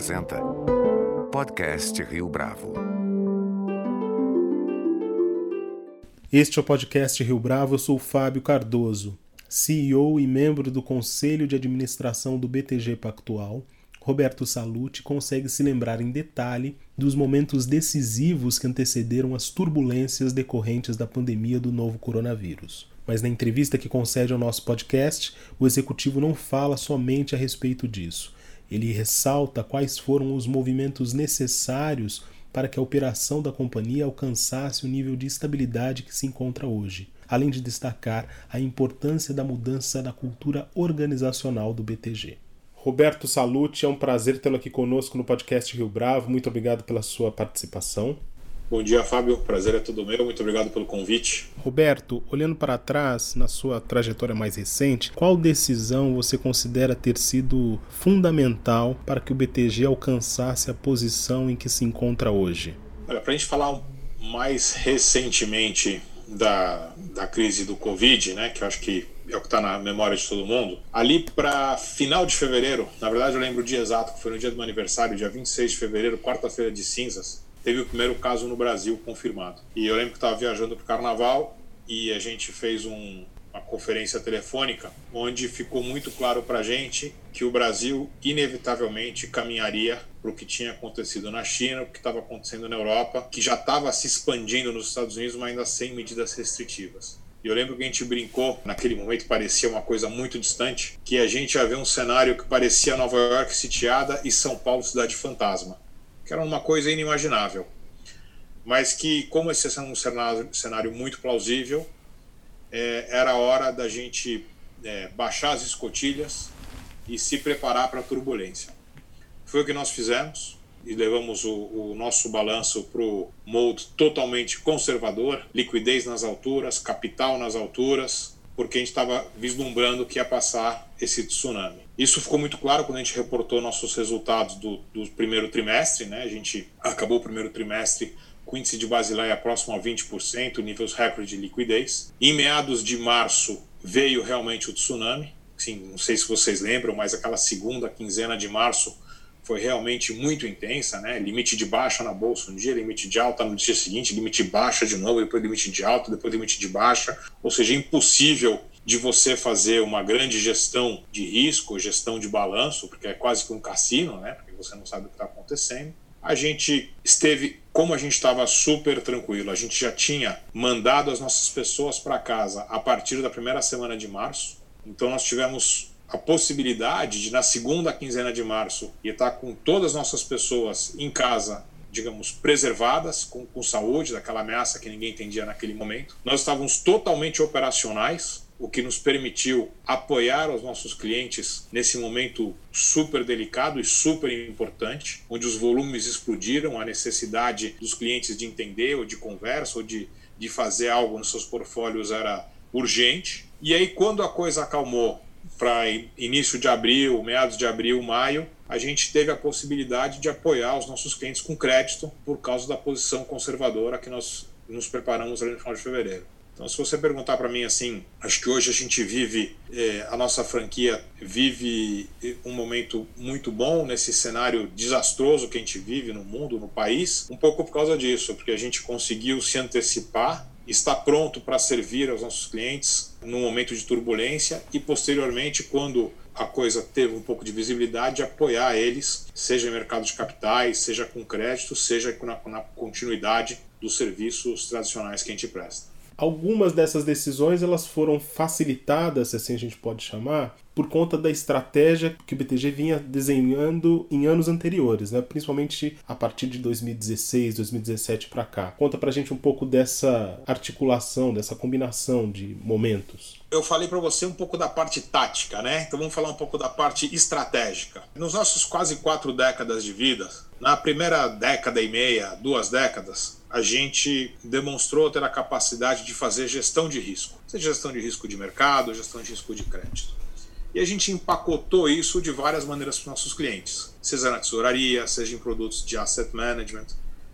apresenta Podcast Rio Bravo. Este é o podcast Rio Bravo, eu sou Fábio Cardoso, CEO e membro do Conselho de Administração do BTG Pactual. Roberto Salute consegue se lembrar em detalhe dos momentos decisivos que antecederam as turbulências decorrentes da pandemia do novo coronavírus. Mas na entrevista que concede ao nosso podcast, o executivo não fala somente a respeito disso. Ele ressalta quais foram os movimentos necessários para que a operação da companhia alcançasse o nível de estabilidade que se encontra hoje, além de destacar a importância da mudança da cultura organizacional do BTG. Roberto Salute, é um prazer tê-lo aqui conosco no podcast Rio Bravo. Muito obrigado pela sua participação. Bom dia, Fábio. Prazer é todo meu. Muito obrigado pelo convite. Roberto, olhando para trás, na sua trajetória mais recente, qual decisão você considera ter sido fundamental para que o BTG alcançasse a posição em que se encontra hoje? Olha, para a gente falar mais recentemente da, da crise do Covid, né, que eu acho que é o que está na memória de todo mundo, ali para final de fevereiro, na verdade eu lembro o dia exato, que foi no dia do meu aniversário, dia 26 de fevereiro, quarta-feira de cinzas, teve o primeiro caso no Brasil confirmado. E eu lembro que estava viajando para o Carnaval e a gente fez um, uma conferência telefônica onde ficou muito claro para a gente que o Brasil inevitavelmente caminharia para o que tinha acontecido na China, o que estava acontecendo na Europa, que já estava se expandindo nos Estados Unidos, mas ainda sem medidas restritivas. E eu lembro que a gente brincou, naquele momento parecia uma coisa muito distante, que a gente ia ver um cenário que parecia Nova York sitiada e São Paulo cidade fantasma que era uma coisa inimaginável. Mas que, como esse é um cenário, cenário muito plausível, é, era hora da gente é, baixar as escotilhas e se preparar para a turbulência. Foi o que nós fizemos e levamos o, o nosso balanço para o molde totalmente conservador, liquidez nas alturas, capital nas alturas, porque a gente estava vislumbrando que ia passar esse tsunami. Isso ficou muito claro quando a gente reportou nossos resultados do, do primeiro trimestre. Né? A gente acabou o primeiro trimestre com índice de Basileia próximo a 20%, níveis recorde de liquidez. Em meados de março veio realmente o tsunami. Sim, não sei se vocês lembram, mas aquela segunda quinzena de março foi realmente muito intensa, né? Limite de baixa na bolsa um dia, limite de alta no dia seguinte, limite baixa de novo, depois limite de alta, depois limite de baixa. Ou seja, impossível de você fazer uma grande gestão de risco, gestão de balanço, porque é quase que um cassino, né? Porque você não sabe o que está acontecendo. A gente esteve, como a gente estava super tranquilo, a gente já tinha mandado as nossas pessoas para casa a partir da primeira semana de março. Então nós tivemos a possibilidade de, na segunda quinzena de março, estar com todas as nossas pessoas em casa, digamos, preservadas, com, com saúde, daquela ameaça que ninguém entendia naquele momento. Nós estávamos totalmente operacionais, o que nos permitiu apoiar os nossos clientes nesse momento super delicado e super importante, onde os volumes explodiram, a necessidade dos clientes de entender ou de conversa ou de, de fazer algo nos seus portfólios era urgente. E aí, quando a coisa acalmou para início de abril, meados de abril, maio, a gente teve a possibilidade de apoiar os nossos clientes com crédito por causa da posição conservadora que nós nos preparamos ali no final de fevereiro. Então, se você perguntar para mim assim, acho que hoje a gente vive, eh, a nossa franquia vive um momento muito bom nesse cenário desastroso que a gente vive no mundo, no país, um pouco por causa disso, porque a gente conseguiu se antecipar está pronto para servir aos nossos clientes no momento de turbulência e posteriormente, quando a coisa teve um pouco de visibilidade, apoiar eles, seja em mercado de capitais, seja com crédito, seja na, na continuidade dos serviços tradicionais que a gente presta. Algumas dessas decisões elas foram facilitadas, se assim a gente pode chamar, por conta da estratégia que o BTG vinha desenhando em anos anteriores, né? principalmente a partir de 2016, 2017 para cá. Conta pra gente um pouco dessa articulação, dessa combinação de momentos. Eu falei para você um pouco da parte tática, né? Então vamos falar um pouco da parte estratégica. Nos nossos quase quatro décadas de vida, na primeira década e meia, duas décadas, a gente demonstrou ter a capacidade de fazer gestão de risco, seja gestão de risco de mercado, gestão de risco de crédito. E a gente empacotou isso de várias maneiras para os nossos clientes, seja na tesouraria, seja em produtos de asset management,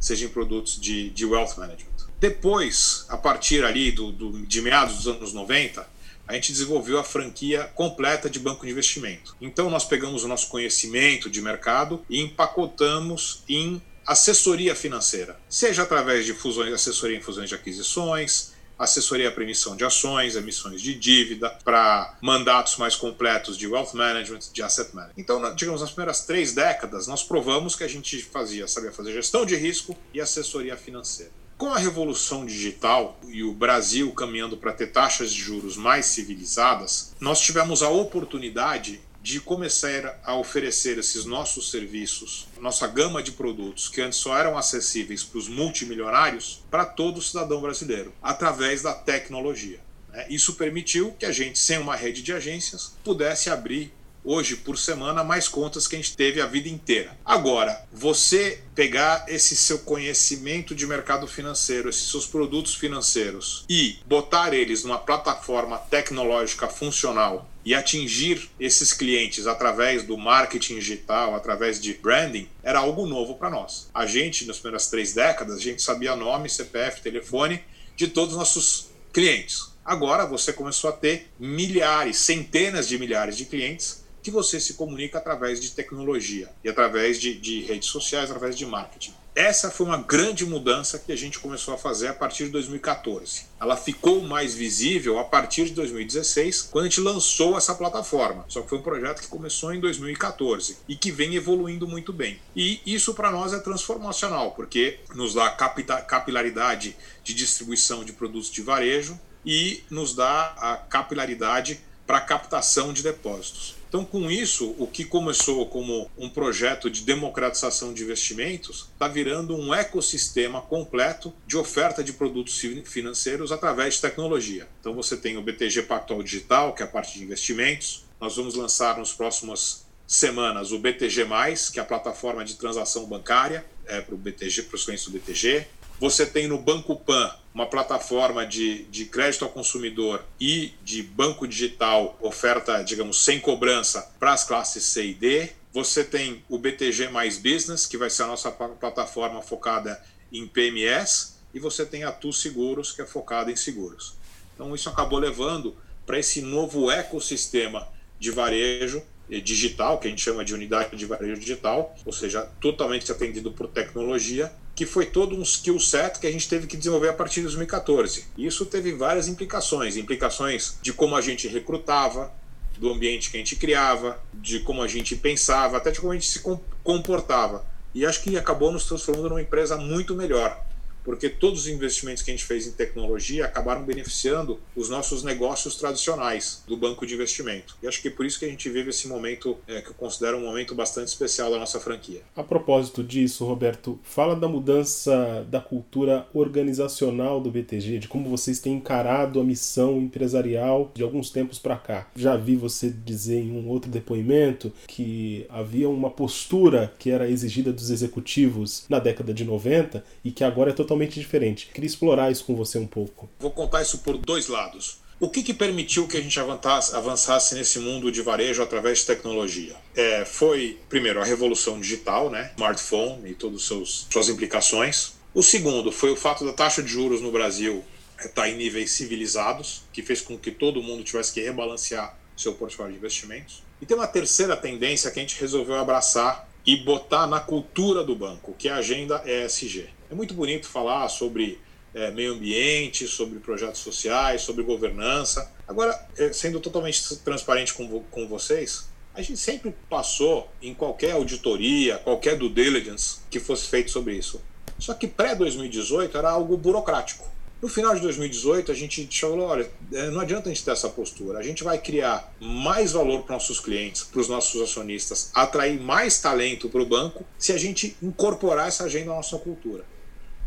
seja em produtos de, de wealth management. Depois, a partir ali do, do, de meados dos anos 90, a gente desenvolveu a franquia completa de banco de investimento. Então, nós pegamos o nosso conhecimento de mercado e empacotamos em assessoria financeira, seja através de fusões, assessoria em fusões de aquisições, assessoria para emissão de ações, emissões de dívida, para mandatos mais completos de wealth management, de asset management. Então, digamos, nas primeiras três décadas, nós provamos que a gente fazia, sabia fazer gestão de risco e assessoria financeira. Com a revolução digital e o Brasil caminhando para ter taxas de juros mais civilizadas, nós tivemos a oportunidade de começar a oferecer esses nossos serviços, nossa gama de produtos que antes só eram acessíveis para os multimilionários, para todo cidadão brasileiro, através da tecnologia. Né? Isso permitiu que a gente, sem uma rede de agências, pudesse abrir hoje por semana mais contas que a gente teve a vida inteira. Agora, você pegar esse seu conhecimento de mercado financeiro, esses seus produtos financeiros e botar eles numa plataforma tecnológica funcional e atingir esses clientes através do marketing digital, através de branding, era algo novo para nós. A gente, nas primeiras três décadas, a gente sabia nome, CPF, telefone de todos os nossos clientes. Agora você começou a ter milhares, centenas de milhares de clientes que você se comunica através de tecnologia e através de, de redes sociais, através de marketing. Essa foi uma grande mudança que a gente começou a fazer a partir de 2014. Ela ficou mais visível a partir de 2016, quando a gente lançou essa plataforma. Só que foi um projeto que começou em 2014 e que vem evoluindo muito bem. E isso para nós é transformacional, porque nos dá capilaridade de distribuição de produtos de varejo e nos dá a capilaridade para captação de depósitos. Então, com isso, o que começou como um projeto de democratização de investimentos está virando um ecossistema completo de oferta de produtos financeiros através de tecnologia. Então, você tem o BTG Pactual Digital, que é a parte de investimentos. Nós vamos lançar nos próximos semanas o BTG, que é a plataforma de transação bancária é, para o BTG, para os clientes do BTG. Você tem no Banco Pan uma plataforma de, de crédito ao consumidor e de banco digital, oferta, digamos, sem cobrança para as classes C e D. Você tem o BTG Mais Business, que vai ser a nossa plataforma focada em PMS, e você tem a Tu Seguros, que é focada em seguros. Então, isso acabou levando para esse novo ecossistema de varejo digital, que a gente chama de unidade de varejo digital, ou seja, totalmente atendido por tecnologia, que foi todo um skill set que a gente teve que desenvolver a partir de 2014. E isso teve várias implicações, implicações de como a gente recrutava, do ambiente que a gente criava, de como a gente pensava, até de como a gente se comportava. E acho que acabou nos transformando numa empresa muito melhor porque todos os investimentos que a gente fez em tecnologia acabaram beneficiando os nossos negócios tradicionais do banco de investimento. E acho que é por isso que a gente vive esse momento é, que eu considero um momento bastante especial da nossa franquia. A propósito disso, Roberto, fala da mudança da cultura organizacional do BTG, de como vocês têm encarado a missão empresarial de alguns tempos para cá. Já vi você dizer em um outro depoimento que havia uma postura que era exigida dos executivos na década de 90 e que agora é totalmente totalmente diferente. Queria explorar isso com você um pouco. Vou contar isso por dois lados. O que, que permitiu que a gente avançasse, avançasse, nesse mundo de varejo através de tecnologia? É, foi, primeiro, a revolução digital, né? smartphone e todas as suas implicações. O segundo foi o fato da taxa de juros no Brasil estar em níveis civilizados, que fez com que todo mundo tivesse que rebalancear seu portfólio de investimentos. E tem uma terceira tendência que a gente resolveu abraçar e botar na cultura do banco, que é a agenda ESG. É muito bonito falar sobre é, meio ambiente, sobre projetos sociais, sobre governança. Agora, é, sendo totalmente transparente com, com vocês, a gente sempre passou em qualquer auditoria, qualquer due diligence que fosse feito sobre isso. Só que pré-2018 era algo burocrático. No final de 2018, a gente falou: olha, é, não adianta a gente ter essa postura. A gente vai criar mais valor para nossos clientes, para os nossos acionistas, atrair mais talento para o banco, se a gente incorporar essa agenda na nossa cultura.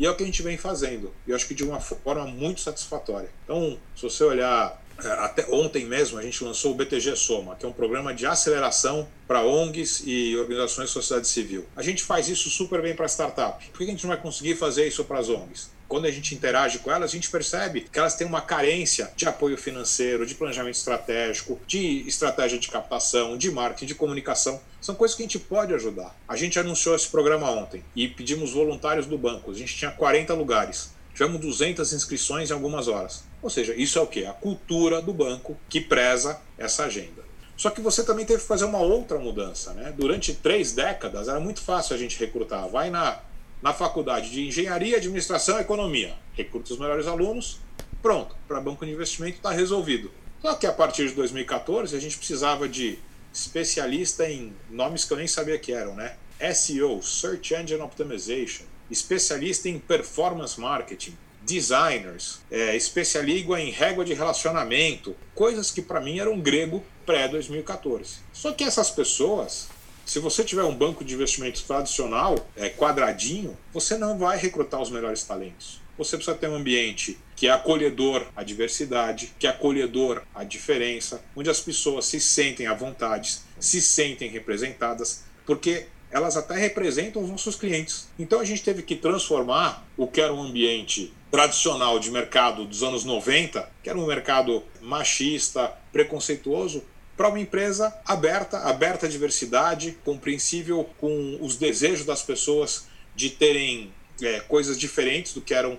E é o que a gente vem fazendo. E eu acho que de uma forma muito satisfatória. Então, se você olhar é, até ontem mesmo a gente lançou o BTG Soma, que é um programa de aceleração para ONGs e organizações de sociedade civil. A gente faz isso super bem para startup. Por que a gente não vai conseguir fazer isso para as ONGs? Quando a gente interage com elas, a gente percebe que elas têm uma carência de apoio financeiro, de planejamento estratégico, de estratégia de captação, de marketing, de comunicação. São coisas que a gente pode ajudar. A gente anunciou esse programa ontem e pedimos voluntários do banco. A gente tinha 40 lugares. Tivemos 200 inscrições em algumas horas. Ou seja, isso é o que? A cultura do banco que preza essa agenda. Só que você também teve que fazer uma outra mudança. Né? Durante três décadas era muito fácil a gente recrutar. Vai na, na faculdade de Engenharia, Administração e Economia, recruta os melhores alunos, pronto, para banco de investimento está resolvido. Só que a partir de 2014 a gente precisava de especialista em nomes que eu nem sabia que eram, né? SEO, Search Engine Optimization, especialista em performance marketing, designers, é, especialista em régua de relacionamento, coisas que para mim eram grego pré-2014. Só que essas pessoas, se você tiver um banco de investimentos tradicional, é, quadradinho, você não vai recrutar os melhores talentos. Você precisa ter um ambiente que é acolhedor à diversidade, que é acolhedor à diferença, onde as pessoas se sentem à vontade, se sentem representadas, porque elas até representam os nossos clientes. Então a gente teve que transformar o que era um ambiente tradicional de mercado dos anos 90, que era um mercado machista, preconceituoso, para uma empresa aberta, aberta à diversidade, compreensível com os desejos das pessoas de terem é, coisas diferentes do que eram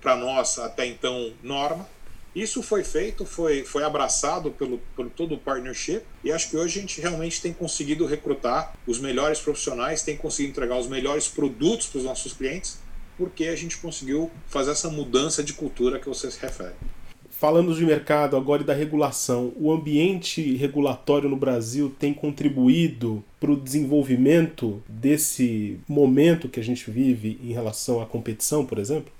para nós até então norma. Isso foi feito, foi, foi abraçado pelo, pelo todo o partnership e acho que hoje a gente realmente tem conseguido recrutar os melhores profissionais, tem conseguido entregar os melhores produtos para os nossos clientes, porque a gente conseguiu fazer essa mudança de cultura que você se refere. Falando de mercado agora e da regulação, o ambiente regulatório no Brasil tem contribuído para o desenvolvimento desse momento que a gente vive em relação à competição, por exemplo?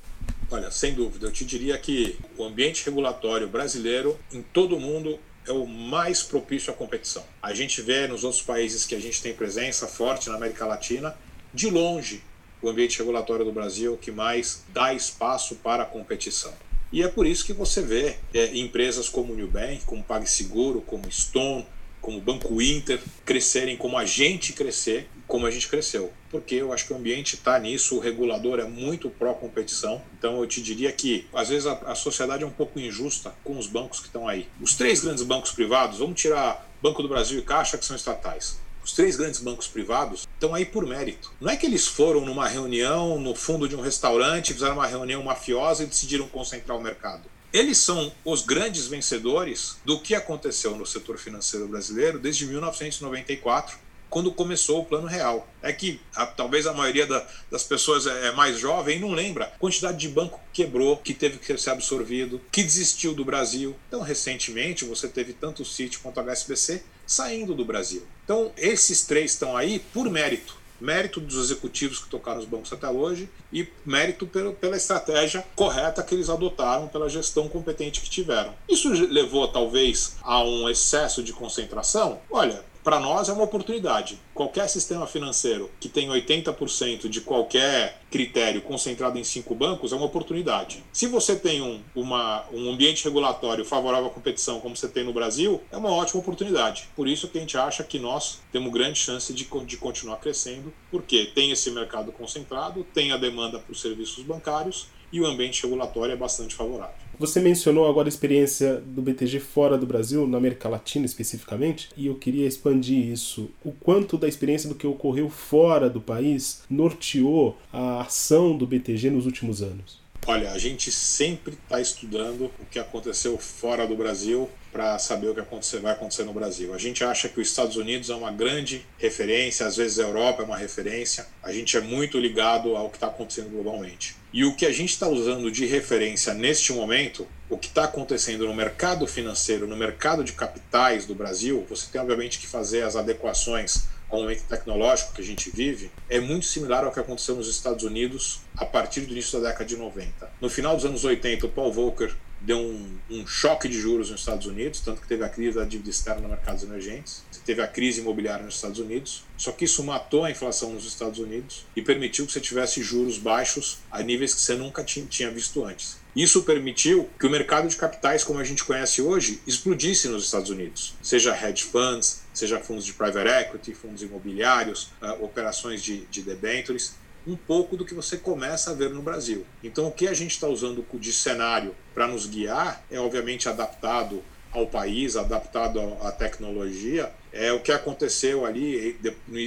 Olha, sem dúvida, eu te diria que o ambiente regulatório brasileiro, em todo o mundo, é o mais propício à competição. A gente vê nos outros países que a gente tem presença forte na América Latina, de longe, o ambiente regulatório do Brasil que mais dá espaço para a competição. E é por isso que você vê é, empresas como o Nubank, como PagSeguro, como Stone, como Banco Inter crescerem como a gente crescer, como a gente cresceu. Porque eu acho que o ambiente está nisso, o regulador é muito pró-competição. Então eu te diria que, às vezes, a, a sociedade é um pouco injusta com os bancos que estão aí. Os três grandes bancos privados, vamos tirar Banco do Brasil e Caixa, que são estatais. Os três grandes bancos privados estão aí por mérito. Não é que eles foram numa reunião no fundo de um restaurante, fizeram uma reunião mafiosa e decidiram concentrar o mercado. Eles são os grandes vencedores do que aconteceu no setor financeiro brasileiro desde 1994, quando começou o Plano Real. É que a, talvez a maioria da, das pessoas é, é, mais jovem e não lembra a quantidade de banco que quebrou, que teve que ser absorvido, que desistiu do Brasil. Então, recentemente, você teve tanto o Citi quanto HSBC saindo do Brasil. Então, esses três estão aí por mérito mérito dos executivos que tocaram os bancos até hoje e mérito pela, pela estratégia correta que eles adotaram, pela gestão competente que tiveram. Isso levou talvez a um excesso de concentração? Olha, para nós é uma oportunidade. Qualquer sistema financeiro que tem 80% de qualquer critério concentrado em cinco bancos é uma oportunidade. Se você tem um, uma, um ambiente regulatório favorável à competição, como você tem no Brasil, é uma ótima oportunidade. Por isso que a gente acha que nós temos grande chance de, de continuar crescendo, porque tem esse mercado concentrado, tem a demanda por serviços bancários e o ambiente regulatório é bastante favorável. Você mencionou agora a experiência do BTG fora do Brasil, na América Latina especificamente, e eu queria expandir isso. O quanto da experiência do que ocorreu fora do país norteou a ação do BTG nos últimos anos? Olha, a gente sempre está estudando o que aconteceu fora do Brasil para saber o que acontecer, vai acontecer no Brasil. A gente acha que os Estados Unidos é uma grande referência, às vezes a Europa é uma referência. A gente é muito ligado ao que está acontecendo globalmente. E o que a gente está usando de referência neste momento, o que está acontecendo no mercado financeiro, no mercado de capitais do Brasil, você tem obviamente que fazer as adequações ao momento tecnológico que a gente vive, é muito similar ao que aconteceu nos Estados Unidos a partir do início da década de 90. No final dos anos 80, o Paul Volcker deu um, um, choque de juros nos Estados Unidos, tanto que teve a crise da dívida externa no mercados emergentes, teve a crise imobiliária nos Estados Unidos, só que isso matou a inflação nos Estados Unidos e permitiu que você tivesse juros baixos a níveis que você nunca tinha visto antes. Isso permitiu que o mercado de capitais, como a gente conhece hoje, explodisse nos Estados Unidos, seja hedge funds, seja fundos de private equity, fundos imobiliários, uh, operações de, de debentures um pouco do que você começa a ver no Brasil. Então, o que a gente está usando de cenário para nos guiar é, obviamente, adaptado ao país, adaptado à tecnologia, é o que aconteceu ali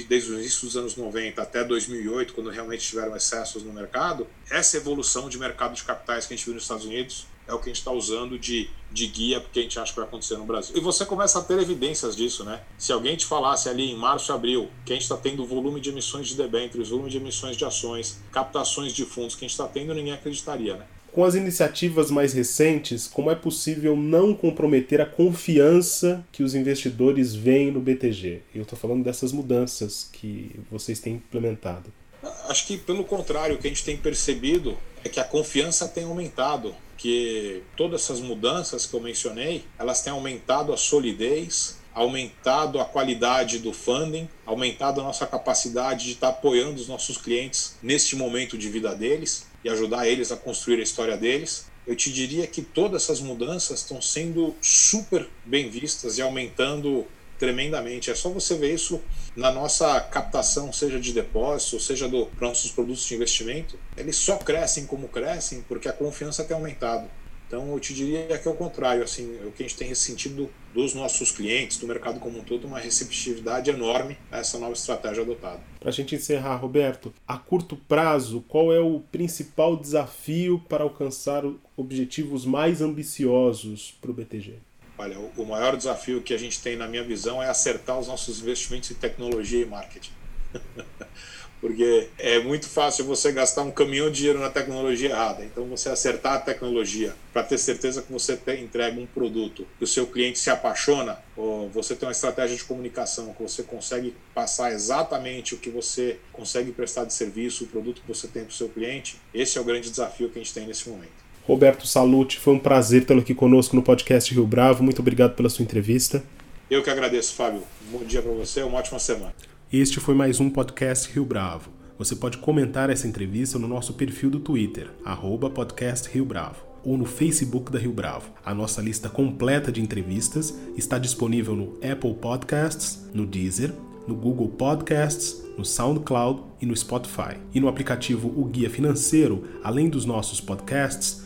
desde o início dos anos 90 até 2008, quando realmente tiveram excessos no mercado. Essa evolução de mercado de capitais que a gente viu nos Estados Unidos é o que a gente está usando de, de guia porque a gente acha que vai acontecer no Brasil. E você começa a ter evidências disso, né? Se alguém te falasse ali em março, abril, que a gente está tendo volume de emissões de debêntures, volume de emissões de ações, captações de fundos que a gente está tendo, ninguém acreditaria, né? Com as iniciativas mais recentes, como é possível não comprometer a confiança que os investidores veem no BTG? Eu estou falando dessas mudanças que vocês têm implementado. Acho que, pelo contrário, o que a gente tem percebido é que a confiança tem aumentado, que todas essas mudanças que eu mencionei, elas têm aumentado a solidez, aumentado a qualidade do funding, aumentado a nossa capacidade de estar apoiando os nossos clientes neste momento de vida deles e ajudar eles a construir a história deles. Eu te diria que todas essas mudanças estão sendo super bem vistas e aumentando tremendamente. É só você ver isso na nossa captação, seja de depósito, seja do, nossos produtos de investimento. Eles só crescem como crescem porque a confiança tem aumentado. Então eu te diria que é o contrário, assim, o que a gente tem ressentido dos nossos clientes, do mercado como um todo, uma receptividade enorme a essa nova estratégia adotada. Para a gente encerrar, Roberto, a curto prazo, qual é o principal desafio para alcançar objetivos mais ambiciosos para o BTG? Olha, o maior desafio que a gente tem, na minha visão, é acertar os nossos investimentos em tecnologia e marketing. porque é muito fácil você gastar um caminhão de dinheiro na tecnologia errada. Então, você acertar a tecnologia para ter certeza que você entrega um produto que o seu cliente se apaixona, você tem uma estratégia de comunicação que você consegue passar exatamente o que você consegue prestar de serviço, o produto que você tem para o seu cliente, esse é o grande desafio que a gente tem nesse momento. Roberto Salute, foi um prazer tê-lo aqui conosco no podcast Rio Bravo. Muito obrigado pela sua entrevista. Eu que agradeço, Fábio. Um bom dia para você, uma ótima semana. Este foi mais um podcast Rio Bravo. Você pode comentar essa entrevista no nosso perfil do Twitter, arroba podcast Rio Bravo, ou no Facebook da Rio Bravo. A nossa lista completa de entrevistas está disponível no Apple Podcasts, no Deezer, no Google Podcasts, no SoundCloud e no Spotify. E no aplicativo O Guia Financeiro, além dos nossos podcasts,